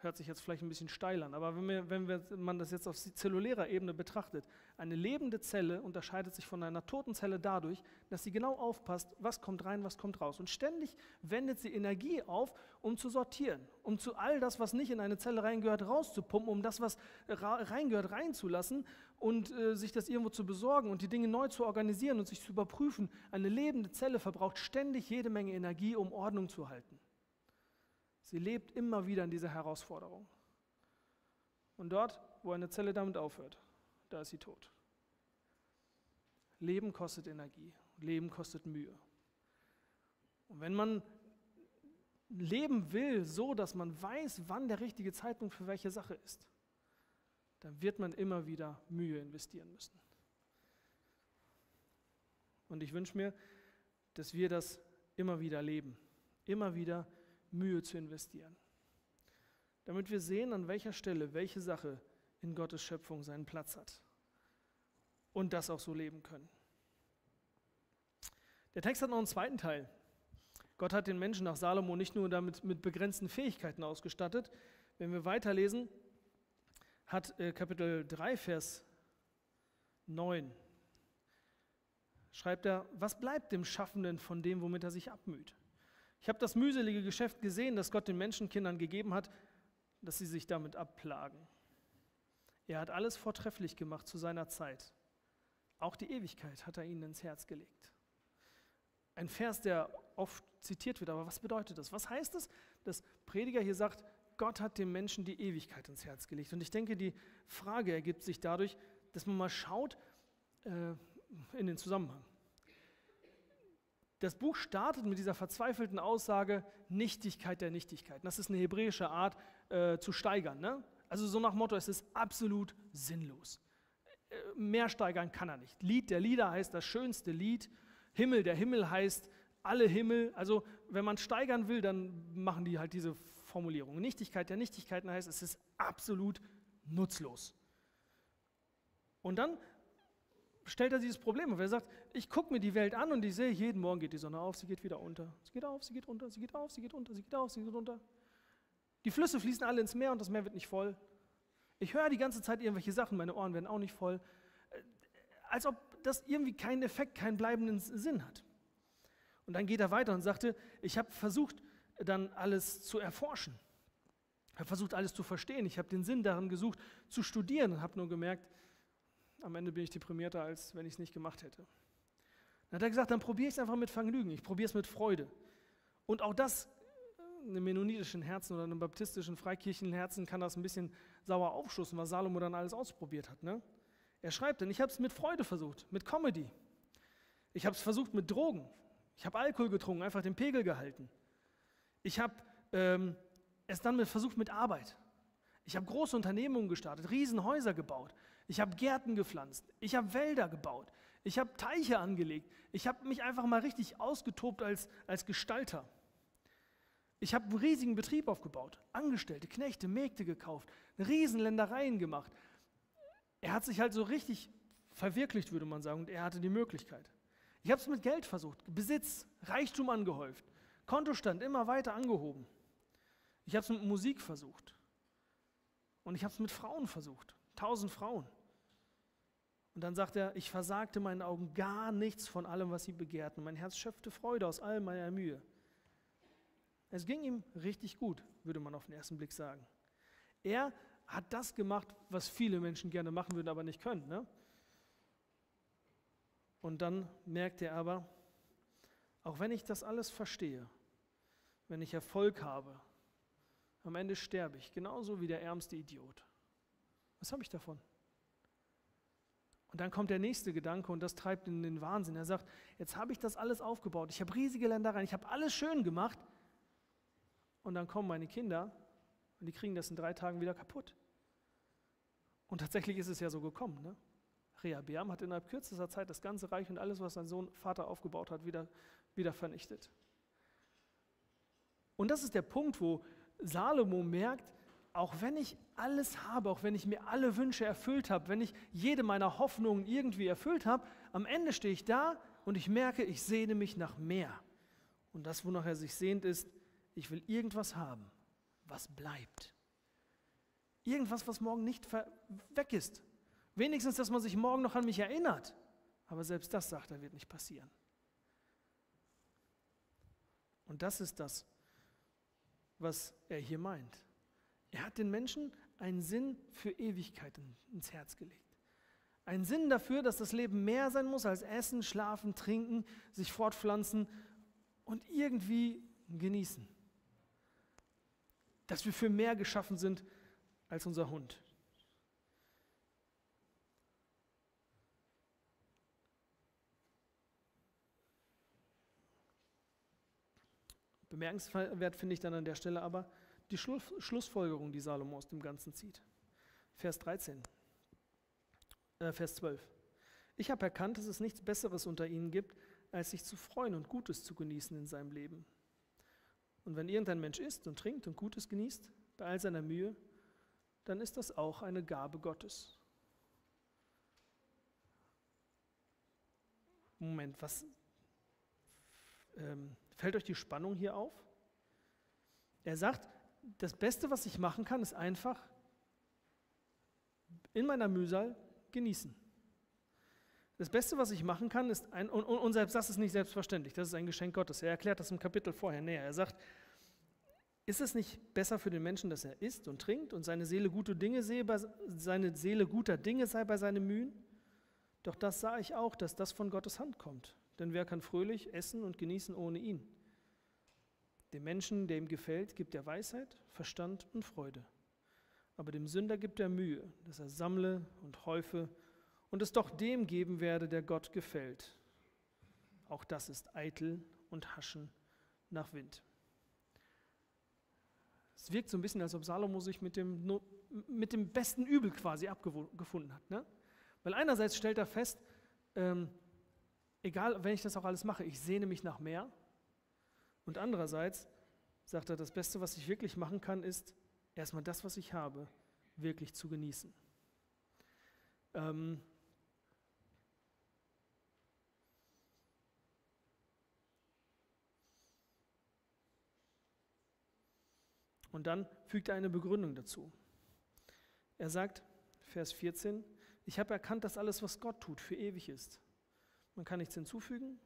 Hört sich jetzt vielleicht ein bisschen steil an, aber wenn, wir, wenn wir, man das jetzt auf zellulärer Ebene betrachtet, eine lebende Zelle unterscheidet sich von einer toten Zelle dadurch, dass sie genau aufpasst, was kommt rein, was kommt raus. Und ständig wendet sie Energie auf, um zu sortieren, um zu all das, was nicht in eine Zelle reingehört, rauszupumpen, um das, was reingehört, reinzulassen und äh, sich das irgendwo zu besorgen und die Dinge neu zu organisieren und sich zu überprüfen. Eine lebende Zelle verbraucht ständig jede Menge Energie, um Ordnung zu halten. Sie lebt immer wieder in dieser Herausforderung. Und dort, wo eine Zelle damit aufhört, da ist sie tot. Leben kostet Energie, Leben kostet Mühe. Und wenn man leben will, so dass man weiß, wann der richtige Zeitpunkt für welche Sache ist, dann wird man immer wieder Mühe investieren müssen. Und ich wünsche mir, dass wir das immer wieder leben, immer wieder Mühe zu investieren, damit wir sehen, an welcher Stelle welche Sache in Gottes Schöpfung seinen Platz hat und das auch so leben können. Der Text hat noch einen zweiten Teil. Gott hat den Menschen nach Salomo nicht nur damit mit begrenzten Fähigkeiten ausgestattet. Wenn wir weiterlesen, hat äh, Kapitel 3, Vers 9, schreibt er, was bleibt dem Schaffenden von dem, womit er sich abmüht? Ich habe das mühselige Geschäft gesehen, das Gott den Menschenkindern gegeben hat, dass sie sich damit abplagen. Er hat alles vortrefflich gemacht zu seiner Zeit. Auch die Ewigkeit hat er ihnen ins Herz gelegt. Ein Vers, der oft zitiert wird, aber was bedeutet das? Was heißt es, dass Prediger hier sagt, Gott hat dem Menschen die Ewigkeit ins Herz gelegt? Und ich denke, die Frage ergibt sich dadurch, dass man mal schaut äh, in den Zusammenhang. Das Buch startet mit dieser verzweifelten Aussage Nichtigkeit der Nichtigkeit. Das ist eine hebräische Art äh, zu steigern. Ne? Also so nach Motto, es ist absolut sinnlos. Äh, mehr steigern kann er nicht. Lied der Lieder heißt das schönste Lied. Himmel der Himmel heißt alle Himmel. Also wenn man steigern will, dann machen die halt diese Formulierung. Nichtigkeit der Nichtigkeiten heißt, es ist absolut nutzlos. Und dann stellt er dieses Problem auf. Er sagt, ich gucke mir die Welt an und ich sehe, jeden Morgen geht die Sonne auf, sie geht wieder unter. Sie geht auf, sie geht unter, sie geht auf, sie geht unter, sie geht auf, sie geht unter. Die Flüsse fließen alle ins Meer und das Meer wird nicht voll. Ich höre die ganze Zeit irgendwelche Sachen, meine Ohren werden auch nicht voll. Äh, als ob das irgendwie keinen Effekt, keinen bleibenden Sinn hat. Und dann geht er weiter und sagte, ich habe versucht, dann alles zu erforschen. Ich habe versucht, alles zu verstehen. Ich habe den Sinn darin gesucht, zu studieren und habe nur gemerkt, am Ende bin ich deprimierter, als wenn ich es nicht gemacht hätte. Dann hat er gesagt, dann probiere ich es einfach mit Vergnügen, ich probiere es mit Freude. Und auch das, in einem mennonitischen Herzen oder einem baptistischen, freikirchlichen Herzen kann das ein bisschen sauer aufschussen, was Salomo dann alles ausprobiert hat. Ne? Er schreibt dann, ich habe es mit Freude versucht, mit Comedy. Ich habe es versucht mit Drogen. Ich habe Alkohol getrunken, einfach den Pegel gehalten. Ich habe ähm, es dann mit, versucht mit Arbeit. Ich habe große Unternehmungen gestartet, Riesenhäuser gebaut. Ich habe Gärten gepflanzt. Ich habe Wälder gebaut. Ich habe Teiche angelegt. Ich habe mich einfach mal richtig ausgetobt als, als Gestalter. Ich habe einen riesigen Betrieb aufgebaut, Angestellte, Knechte, Mägde gekauft, Riesenländereien gemacht. Er hat sich halt so richtig verwirklicht, würde man sagen, und er hatte die Möglichkeit. Ich habe es mit Geld versucht, Besitz, Reichtum angehäuft, Kontostand immer weiter angehoben. Ich habe es mit Musik versucht. Und ich habe es mit Frauen versucht. Tausend Frauen. Und dann sagt er, ich versagte meinen Augen gar nichts von allem, was sie begehrten. Mein Herz schöpfte Freude aus all meiner Mühe. Es ging ihm richtig gut, würde man auf den ersten Blick sagen. Er hat das gemacht, was viele Menschen gerne machen würden, aber nicht können. Ne? Und dann merkt er aber, auch wenn ich das alles verstehe, wenn ich Erfolg habe, am Ende sterbe ich, genauso wie der ärmste Idiot. Was habe ich davon? Und dann kommt der nächste Gedanke und das treibt ihn in den Wahnsinn. Er sagt, jetzt habe ich das alles aufgebaut, ich habe riesige Ländereien, ich habe alles schön gemacht und dann kommen meine Kinder und die kriegen das in drei Tagen wieder kaputt. Und tatsächlich ist es ja so gekommen. Ne? Rehabeam hat innerhalb kürzester Zeit das ganze Reich und alles, was sein Sohn Vater aufgebaut hat, wieder, wieder vernichtet. Und das ist der Punkt, wo Salomo merkt, auch wenn ich alles habe, auch wenn ich mir alle Wünsche erfüllt habe, wenn ich jede meiner Hoffnungen irgendwie erfüllt habe, am Ende stehe ich da und ich merke, ich sehne mich nach mehr. Und das, wonach er sich sehnt, ist, ich will irgendwas haben, was bleibt. Irgendwas, was morgen nicht weg ist, Wenigstens, dass man sich morgen noch an mich erinnert. Aber selbst das, sagt er, wird nicht passieren. Und das ist das, was er hier meint. Er hat den Menschen einen Sinn für Ewigkeit ins Herz gelegt. Einen Sinn dafür, dass das Leben mehr sein muss als Essen, Schlafen, Trinken, sich fortpflanzen und irgendwie genießen. Dass wir für mehr geschaffen sind als unser Hund. Bemerkenswert finde ich dann an der Stelle aber die Schlussfolgerung, die Salomo aus dem Ganzen zieht. Vers 13, äh, Vers 12. Ich habe erkannt, dass es nichts Besseres unter ihnen gibt, als sich zu freuen und Gutes zu genießen in seinem Leben. Und wenn irgendein Mensch isst und trinkt und Gutes genießt, bei all seiner Mühe, dann ist das auch eine Gabe Gottes. Moment, was, ähm, Fällt euch die Spannung hier auf? Er sagt, das Beste, was ich machen kann, ist einfach in meiner Mühsal genießen. Das Beste, was ich machen kann, ist ein, und, und, selbst das ist nicht selbstverständlich, das ist ein Geschenk Gottes. Er erklärt das im Kapitel vorher näher. Er sagt, ist es nicht besser für den Menschen, dass er isst und trinkt und seine Seele gute Dinge sehe, seine Seele guter Dinge sei bei seinen Mühen? Doch das sah ich auch, dass das von Gottes Hand kommt. Denn wer kann fröhlich essen und genießen ohne ihn? Dem Menschen, der ihm gefällt, gibt er Weisheit, Verstand und Freude. Aber dem Sünder gibt er Mühe, dass er sammle und häufe und es doch dem geben werde, der Gott gefällt. auch das ist eitel und Haschen nach Wind. Es wirkt so ein bisschen, als ob Salomo sich mit dem, mit dem besten Übel quasi abgefunden hat. Ne? Weil einerseits stellt er fest, ähm, egal, wenn ich das auch alles mache, ich sehne mich nach mehr. Und andererseits sagt er, das Beste, was ich wirklich machen kann, ist erstmal das, was ich habe, wirklich zu genießen. Ähm, Und dann fügt er eine Begründung dazu. Er sagt, Vers 14, ich habe erkannt, dass alles, was Gott tut, für ewig ist. Man kann nichts hinzufügen,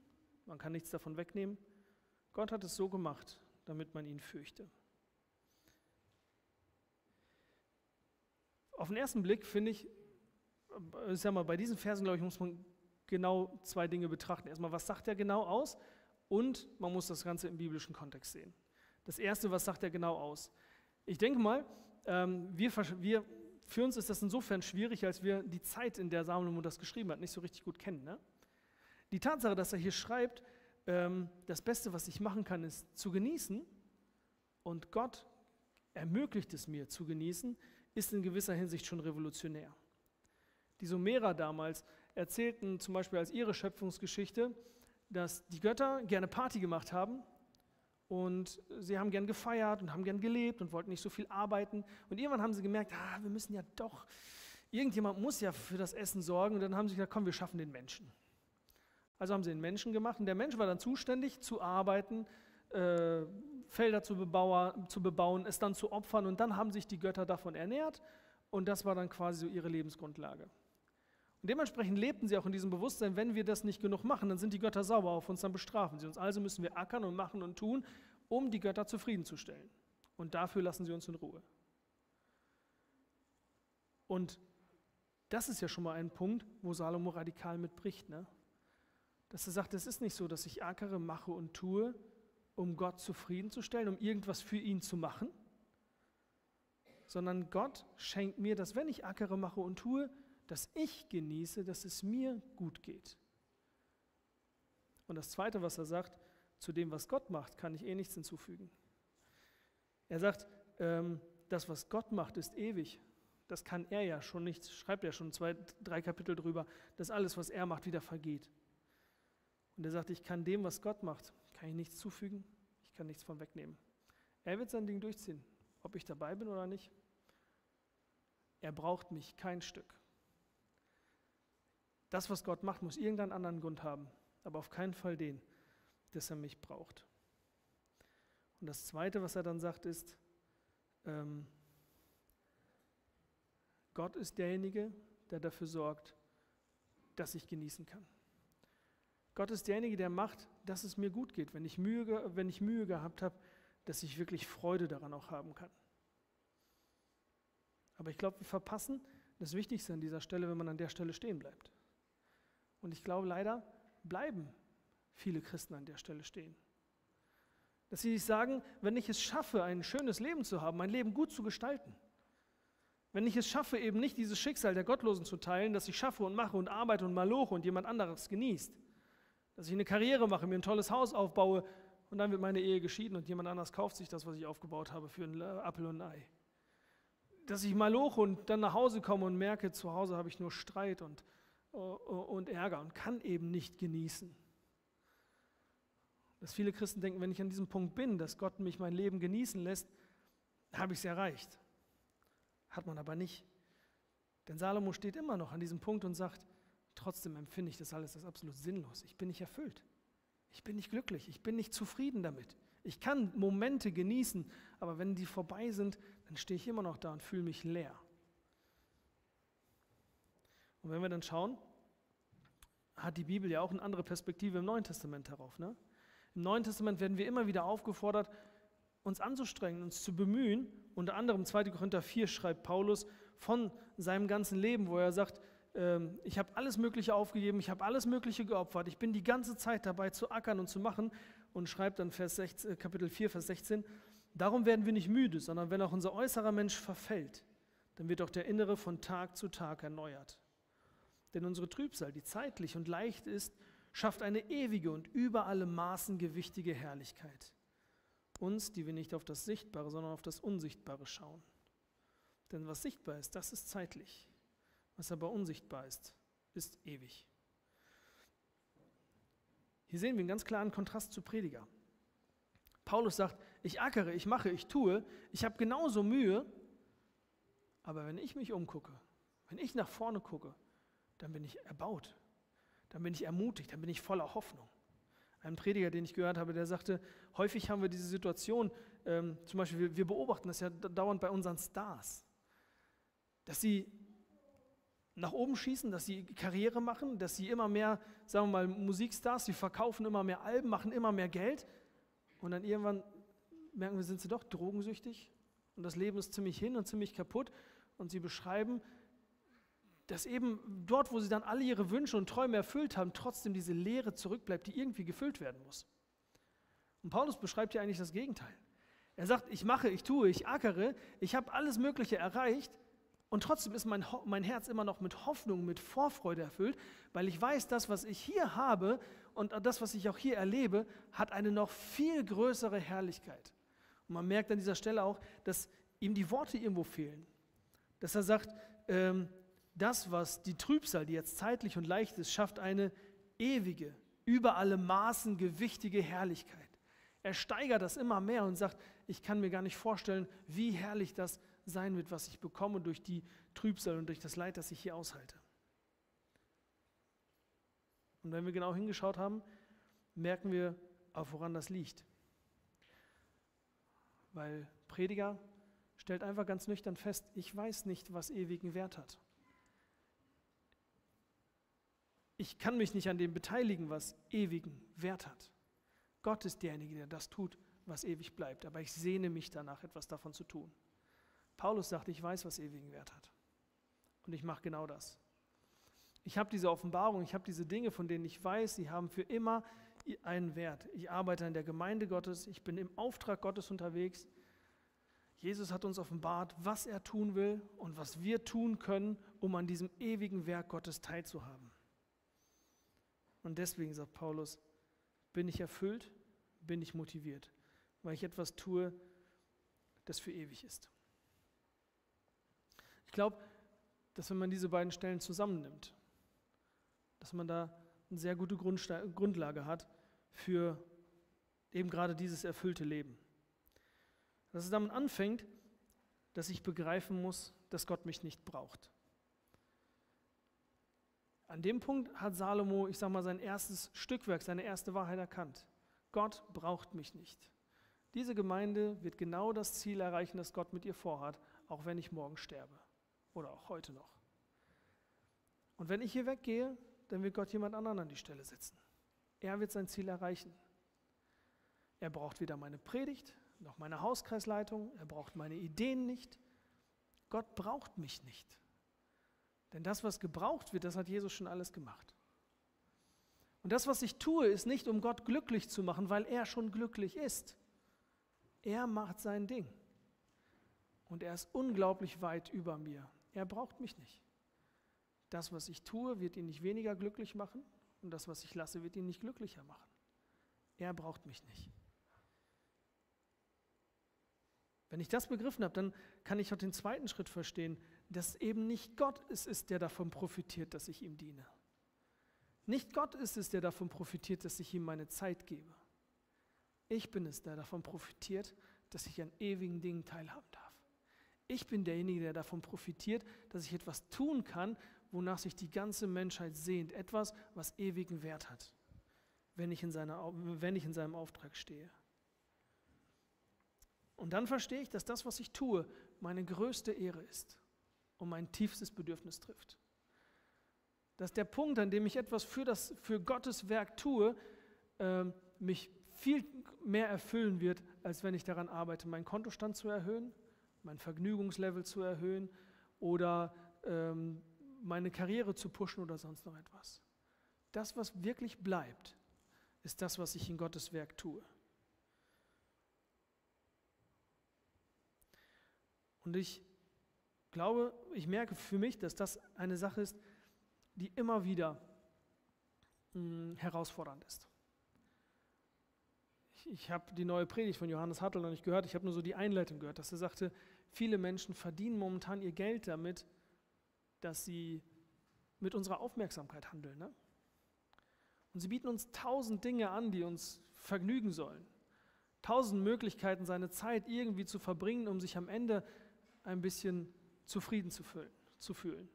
man kann nichts davon wegnehmen. Gott hat es so gemacht, damit man ihn fürchte. Auf den ersten Blick finde ich, ich sag mal, bei diesen Versen, glaube ich, muss man genau zwei Dinge betrachten. Erstmal, was sagt er genau aus? Und man muss das Ganze im biblischen Kontext sehen. Das Erste, was sagt er genau aus? Ich denke mal, ähm, wir, wir, für uns ist das insofern schwierig, als wir die Zeit, in der Salomo das geschrieben hat, nicht so richtig gut kennen. Ne? Die Tatsache, dass er hier schreibt, ähm, das Beste, was ich machen kann, ist zu genießen und Gott ermöglicht es mir zu genießen, ist in gewisser Hinsicht schon revolutionär. Die Sumerer damals erzählten zum Beispiel als ihre Schöpfungsgeschichte, dass die Götter gerne Party gemacht haben und sie haben gern gefeiert und haben gern gelebt und wollten nicht so viel arbeiten. Und irgendwann haben sie gemerkt, ah, wir müssen ja doch, irgendjemand muss ja für das Essen sorgen. Und dann haben sie gesagt, komm, wir schaffen den Menschen. Also haben sie den Menschen gemacht und der Mensch war dann zuständig zu arbeiten, äh, Felder zu, bebauer, zu bebauen, es dann zu opfern und dann haben sich die Götter davon ernährt und das war dann quasi so ihre Lebensgrundlage. Und dementsprechend lebten sie auch in diesem Bewusstsein, wenn wir das nicht genug machen, dann sind die Götter sauer auf uns, dann bestrafen sie uns. Also müssen wir ackern und machen und tun, um die Götter zufriedenzustellen. Und dafür lassen sie uns in Ruhe. Und das ist ja schon mal ein Punkt, wo Salomo radikal mitbricht. Ne? Dass er sagt, es ist nicht so, dass ich ackere, mache und tue, um Gott zufriedenzustellen, um irgendwas für ihn zu machen, sondern Gott schenkt mir das, wenn ich ackere, mache und tue, dass ich genieße, dass es mir gut geht. Und das Zweite, was er sagt, zu dem, was Gott macht, kann ich eh nichts hinzufügen. Er sagt, ähm, das, was Gott macht, ist ewig. Das kann er ja schon nicht, schreibt er schon zwei, drei Kapitel drüber, dass alles, was er macht, wieder vergeht. Und er sagt, ich kann dem, was Gott macht, kann ich nichts zufügen, ich kann nichts von wegnehmen. Er wird sein Ding durchziehen, ob ich dabei bin oder nicht. Er braucht mich kein Stück. Das, was Gott macht, muss irgendeinen anderen Grund haben, aber auf keinen Fall den, dass er mich braucht. Und das Zweite, was er dann sagt, ist, ähm, Gott ist derjenige, der dafür sorgt, dass ich genießen kann. Gott ist derjenige, der macht, dass es mir gut geht, wenn ich Mühe, wenn ich Mühe gehabt habe, dass ich wirklich Freude daran auch haben kann. Aber ich glaube, wir verpassen das Wichtigste an dieser Stelle, wenn man an der Stelle stehen bleibt. Und ich glaube, leider bleiben viele Christen an der Stelle stehen. Dass sie sich sagen, wenn ich es schaffe, ein schönes Leben zu haben, mein Leben gut zu gestalten, wenn ich es schaffe, eben nicht dieses Schicksal der Gottlosen zu teilen, dass ich schaffe und mache und arbeite und maloche und jemand anderes genießt, dass ich eine Karriere mache, mir ein tolles Haus aufbaue und dann wird meine Ehe geschieden und jemand anders kauft sich das, was ich aufgebaut habe, für einen Apfel und ein Ei. Dass ich maloche und dann nach Hause komme und merke, zu Hause habe ich nur Streit und und Ärger und kann eben nicht genießen. Dass viele Christen denken, wenn ich an diesem Punkt bin, dass Gott mich mein Leben genießen lässt, habe ich es erreicht. Hat man aber nicht. Denn Salomo steht immer noch an diesem Punkt und sagt, trotzdem empfinde ich das alles als absolut sinnlos. Ich bin nicht erfüllt. Ich bin nicht glücklich. Ich bin nicht zufrieden damit. Ich kann Momente genießen, aber wenn die vorbei sind, dann stehe ich immer noch da und fühle mich leer. Und wenn wir dann schauen, hat die Bibel ja auch eine andere Perspektive im Neuen Testament darauf. Ne? Im Neuen Testament werden wir immer wieder aufgefordert, uns anzustrengen, uns zu bemühen. Unter anderem 2. Korinther 4 schreibt Paulus von seinem ganzen Leben, wo er sagt, ähm, ich habe alles Mögliche aufgegeben, ich habe alles Mögliche geopfert, ich bin die ganze Zeit dabei zu ackern und zu machen und schreibt dann Vers 16, Kapitel 4, Vers 16, darum werden wir nicht müde, sondern wenn auch unser äußerer Mensch verfällt, dann wird auch der innere von Tag zu Tag erneuert. Denn unsere Trübsal, die zeitlich und leicht ist, schafft eine ewige und über alle Maßen gewichtige Herrlichkeit. Uns, die wir nicht auf das Sichtbare, sondern auf das Unsichtbare schauen. Denn was sichtbar ist, das ist zeitlich. Was aber unsichtbar ist, ist ewig. Hier sehen wir einen ganz klaren Kontrast zu Prediger. Paulus sagt, ich ackere, ich mache, ich tue, ich habe genauso Mühe, aber wenn ich mich umgucke, wenn ich nach vorne gucke, dann bin ich erbaut, dann bin ich ermutigt, dann bin ich voller Hoffnung. Ein Prediger, den ich gehört habe, der sagte, häufig haben wir diese Situation, ähm, zum Beispiel, wir, wir beobachten das ja dauernd bei unseren Stars, dass sie nach oben schießen, dass sie Karriere machen, dass sie immer mehr, sagen wir mal, Musikstars, sie verkaufen immer mehr Alben, machen immer mehr Geld und dann irgendwann merken wir, sind sie doch drogensüchtig und das Leben ist ziemlich hin und ziemlich kaputt und sie beschreiben, dass eben dort, wo sie dann alle ihre Wünsche und Träume erfüllt haben, trotzdem diese Leere zurückbleibt, die irgendwie gefüllt werden muss. Und Paulus beschreibt ja eigentlich das Gegenteil. Er sagt, ich mache, ich tue, ich ackere, ich habe alles Mögliche erreicht und trotzdem ist mein, mein Herz immer noch mit Hoffnung, mit Vorfreude erfüllt, weil ich weiß, das, was ich hier habe und das, was ich auch hier erlebe, hat eine noch viel größere Herrlichkeit. Und man merkt an dieser Stelle auch, dass ihm die Worte irgendwo fehlen. Dass er sagt, ähm, das, was die Trübsal, die jetzt zeitlich und leicht ist, schafft eine ewige, über alle Maßen gewichtige Herrlichkeit. Er steigert das immer mehr und sagt, ich kann mir gar nicht vorstellen, wie herrlich das sein wird, was ich bekomme durch die Trübsal und durch das Leid, das ich hier aushalte. Und wenn wir genau hingeschaut haben, merken wir, auf woran das liegt. Weil Prediger stellt einfach ganz nüchtern fest, ich weiß nicht, was ewigen Wert hat. Ich kann mich nicht an dem beteiligen, was ewigen Wert hat. Gott ist derjenige, der das tut, was ewig bleibt. Aber ich sehne mich danach, etwas davon zu tun. Paulus sagt, ich weiß, was ewigen Wert hat. Und ich mache genau das. Ich habe diese Offenbarung, ich habe diese Dinge, von denen ich weiß, sie haben für immer einen Wert. Ich arbeite in der Gemeinde Gottes, ich bin im Auftrag Gottes unterwegs. Jesus hat uns offenbart, was er tun will und was wir tun können, um an diesem ewigen Werk Gottes teilzuhaben. Und deswegen sagt Paulus, bin ich erfüllt, bin ich motiviert, weil ich etwas tue, das für ewig ist. Ich glaube, dass wenn man diese beiden Stellen zusammennimmt, dass man da eine sehr gute Grundlage hat für eben gerade dieses erfüllte Leben. Dass es damit anfängt, dass ich begreifen muss, dass Gott mich nicht braucht. An dem Punkt hat Salomo, ich sage mal, sein erstes Stückwerk, seine erste Wahrheit erkannt. Gott braucht mich nicht. Diese Gemeinde wird genau das Ziel erreichen, das Gott mit ihr vorhat, auch wenn ich morgen sterbe oder auch heute noch. Und wenn ich hier weggehe, dann wird Gott jemand anderen an die Stelle setzen. Er wird sein Ziel erreichen. Er braucht weder meine Predigt noch meine Hauskreisleitung, er braucht meine Ideen nicht. Gott braucht mich nicht. Denn das, was gebraucht wird, das hat Jesus schon alles gemacht. Und das, was ich tue, ist nicht, um Gott glücklich zu machen, weil er schon glücklich ist. Er macht sein Ding. Und er ist unglaublich weit über mir. Er braucht mich nicht. Das, was ich tue, wird ihn nicht weniger glücklich machen und das, was ich lasse, wird ihn nicht glücklicher machen. Er braucht mich nicht. Wenn ich das begriffen habe, dann kann ich auch den zweiten Schritt verstehen, dass eben nicht Gott es ist, der davon profitiert, dass ich ihm diene. Nicht Gott ist es, der davon profitiert, dass ich ihm meine Zeit gebe. Ich bin es, der davon profitiert, dass ich an ewigen Dingen teilhaben darf. Ich bin derjenige, der davon profitiert, dass ich etwas tun kann, wonach sich die ganze Menschheit sehnt. Etwas, was ewigen Wert hat, wenn ich in, seiner, wenn ich in seinem Auftrag stehe. Und dann verstehe ich, dass das, was ich tue, meine größte Ehre ist und mein tiefstes Bedürfnis trifft. Dass der Punkt, an dem ich etwas für, das, für Gottes Werk tue, äh, mich viel mehr erfüllen wird, als wenn ich daran arbeite, meinen Kontostand zu erhöhen, mein Vergnügungslevel zu erhöhen oder ähm, meine Karriere zu pushen oder sonst noch etwas. Das, was wirklich bleibt, ist das, was ich in Gottes Werk tue. Und ich glaube, ich merke für mich, dass das eine Sache ist, die immer wieder mh, herausfordernd ist. Ich, ich habe die neue Predigt von Johannes Hartl noch nicht gehört, ich habe nur so die Einleitung gehört, dass er sagte, viele Menschen verdienen momentan ihr Geld damit, dass sie mit unserer Aufmerksamkeit handeln. Ne? Und sie bieten uns tausend Dinge an, die uns vergnügen sollen. Tausend Möglichkeiten, seine Zeit irgendwie zu verbringen, um sich am Ende ein bisschen zufrieden zu, fühlen.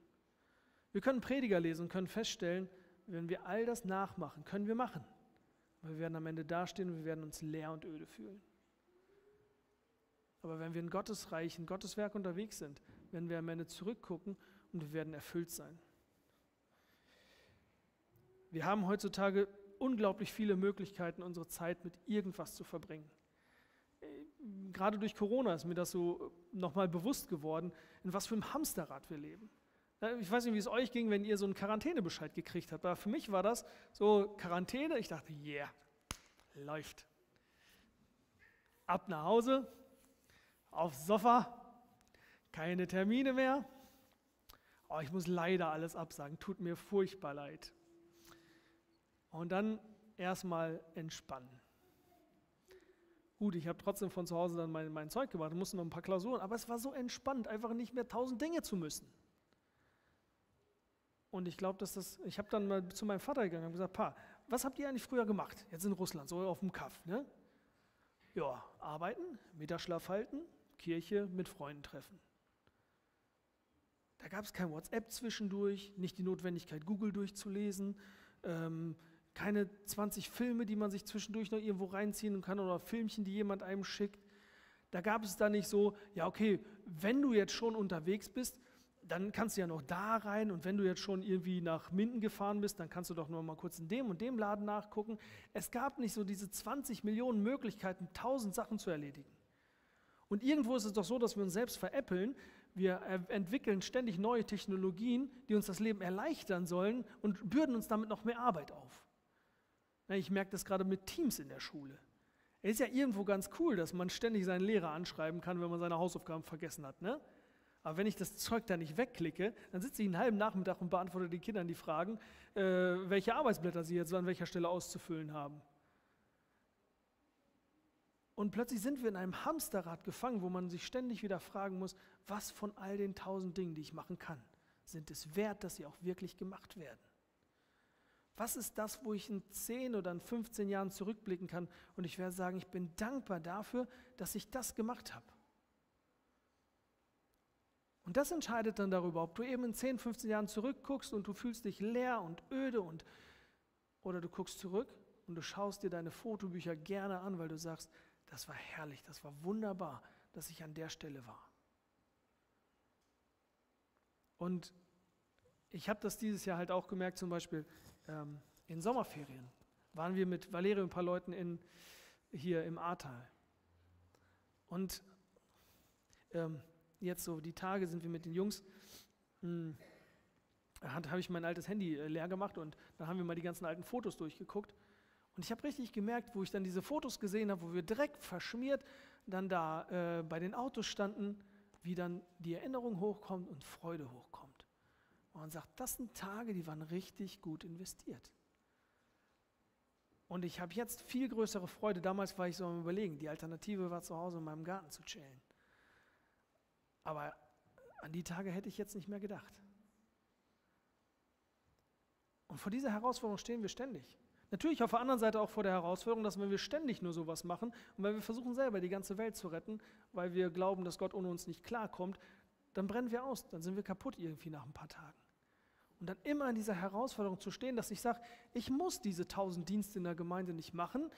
Wir können Prediger lesen und können feststellen, wenn wir all das nachmachen, können wir machen. Wir werden am Ende dastehen und wir werden uns leer und öde fühlen. Aber wenn wir in Gottes Reich, in Gottes Werk unterwegs sind, werden wir am Ende zurückgucken und wir werden erfüllt sein. Wir haben heutzutage unglaublich viele Möglichkeiten, unsere Zeit mit irgendwas zu verbringen. Gerade durch Corona ist mir das so nochmal bewusst geworden, in was für einem Hamsterrad wir leben. Ich weiß nicht, wie es euch ging, wenn ihr so einen Quarantänebescheid gekriegt habt. Aber für mich war das so Quarantäne. Ich dachte, yeah, läuft. Ab nach Hause, aufs Sofa, keine Termine mehr. Oh, ich muss leider alles absagen, tut mir furchtbar leid. Und dann erstmal entspannen. Gut, ich habe trotzdem von zu Hause dann mein, mein Zeug gemacht, musste noch ein paar Klausuren, aber es war so entspannt, einfach nicht mehr tausend Dinge zu müssen. Und ich glaube, dass das, ich habe dann mal zu meinem Vater gegangen und gesagt, Pa, was habt ihr eigentlich früher gemacht? Jetzt in Russland, so auf dem Kaff, ne? Ja, arbeiten, Mittagsschlaf halten, Kirche mit Freunden treffen. Da gab es kein WhatsApp zwischendurch, nicht die Notwendigkeit, Google durchzulesen, ähm, keine 20 Filme, die man sich zwischendurch noch irgendwo reinziehen kann oder Filmchen, die jemand einem schickt. Da gab es da nicht so, ja okay, wenn du jetzt schon unterwegs bist, dann kannst du ja noch da rein und wenn du jetzt schon irgendwie nach Minden gefahren bist, dann kannst du doch noch mal kurz in dem und dem Laden nachgucken. Es gab nicht so diese 20 Millionen Möglichkeiten, tausend Sachen zu erledigen. Und irgendwo ist es doch so, dass wir uns selbst veräppeln. Wir entwickeln ständig neue Technologien, die uns das Leben erleichtern sollen und bürden uns damit noch mehr Arbeit auf. Ich merke das gerade mit Teams in der Schule. Es ist ja irgendwo ganz cool, dass man ständig seinen Lehrer anschreiben kann, wenn man seine Hausaufgaben vergessen hat. Ne? Aber wenn ich das Zeug da nicht wegklicke, dann sitze ich einen halben Nachmittag und beantworte den Kindern die Fragen, äh, welche Arbeitsblätter sie jetzt an welcher Stelle auszufüllen haben. Und plötzlich sind wir in einem Hamsterrad gefangen, wo man sich ständig wieder fragen muss, was von all den tausend Dingen, die ich machen kann, sind es wert, dass sie auch wirklich gemacht werden? Was ist das, wo ich in 10 oder in 15 Jahren zurückblicken kann und ich werde sagen, ich bin dankbar dafür, dass ich das gemacht habe? Und das entscheidet dann darüber, ob du eben in 10, 15 Jahren zurückguckst und du fühlst dich leer und öde und oder du guckst zurück und du schaust dir deine Fotobücher gerne an, weil du sagst, das war herrlich, das war wunderbar, dass ich an der Stelle war. Und ich habe das dieses Jahr halt auch gemerkt, zum Beispiel, ähm, in Sommerferien waren wir mit Valerie und ein paar Leuten in, hier im Ahrtal. Und ähm, jetzt so die Tage sind wir mit den Jungs, hm, habe ich mein altes Handy äh, leer gemacht und dann haben wir mal die ganzen alten Fotos durchgeguckt. Und ich habe richtig gemerkt, wo ich dann diese Fotos gesehen habe, wo wir direkt verschmiert dann da äh, bei den Autos standen, wie dann die Erinnerung hochkommt und Freude hochkommt. Und man sagt, das sind Tage, die waren richtig gut investiert. Und ich habe jetzt viel größere Freude. Damals war ich so am Überlegen, die Alternative war zu Hause in meinem Garten zu chillen. Aber an die Tage hätte ich jetzt nicht mehr gedacht. Und vor dieser Herausforderung stehen wir ständig. Natürlich auf der anderen Seite auch vor der Herausforderung, dass wenn wir ständig nur sowas machen und wenn wir versuchen selber die ganze Welt zu retten, weil wir glauben, dass Gott ohne uns nicht klarkommt, dann brennen wir aus, dann sind wir kaputt irgendwie nach ein paar Tagen. Und dann immer in dieser Herausforderung zu stehen, dass ich sage, ich muss diese tausend Dienste in der Gemeinde nicht machen,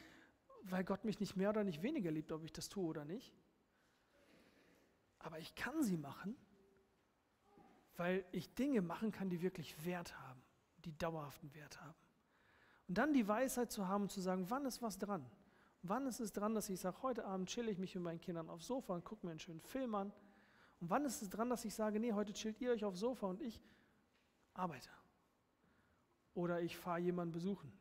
weil Gott mich nicht mehr oder nicht weniger liebt, ob ich das tue oder nicht. Aber ich kann sie machen, weil ich Dinge machen kann, die wirklich Wert haben, die dauerhaften Wert haben. Und dann die Weisheit zu haben, zu sagen, wann ist was dran? Wann ist es dran, dass ich sage, heute Abend chill ich mich mit meinen Kindern aufs Sofa und gucke mir einen schönen Film an? Und wann ist es dran, dass ich sage, nee, heute chillt ihr euch aufs Sofa und ich arbeite. Oder ich fahre jemanden besuchen.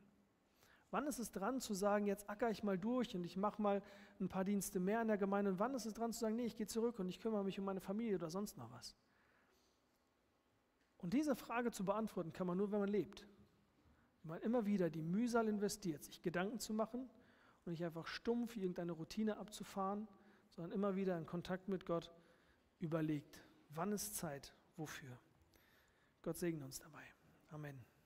Wann ist es dran zu sagen, jetzt acker ich mal durch und ich mache mal ein paar Dienste mehr in der Gemeinde? Und wann ist es dran zu sagen, nee, ich gehe zurück und ich kümmere mich um meine Familie oder sonst noch was? Und diese Frage zu beantworten kann man nur, wenn man lebt. Wenn man immer wieder die Mühsal investiert, sich Gedanken zu machen und nicht einfach stumpf irgendeine Routine abzufahren, sondern immer wieder in Kontakt mit Gott überlegt, wann ist Zeit, wofür. Gott segne uns dabei. Amen.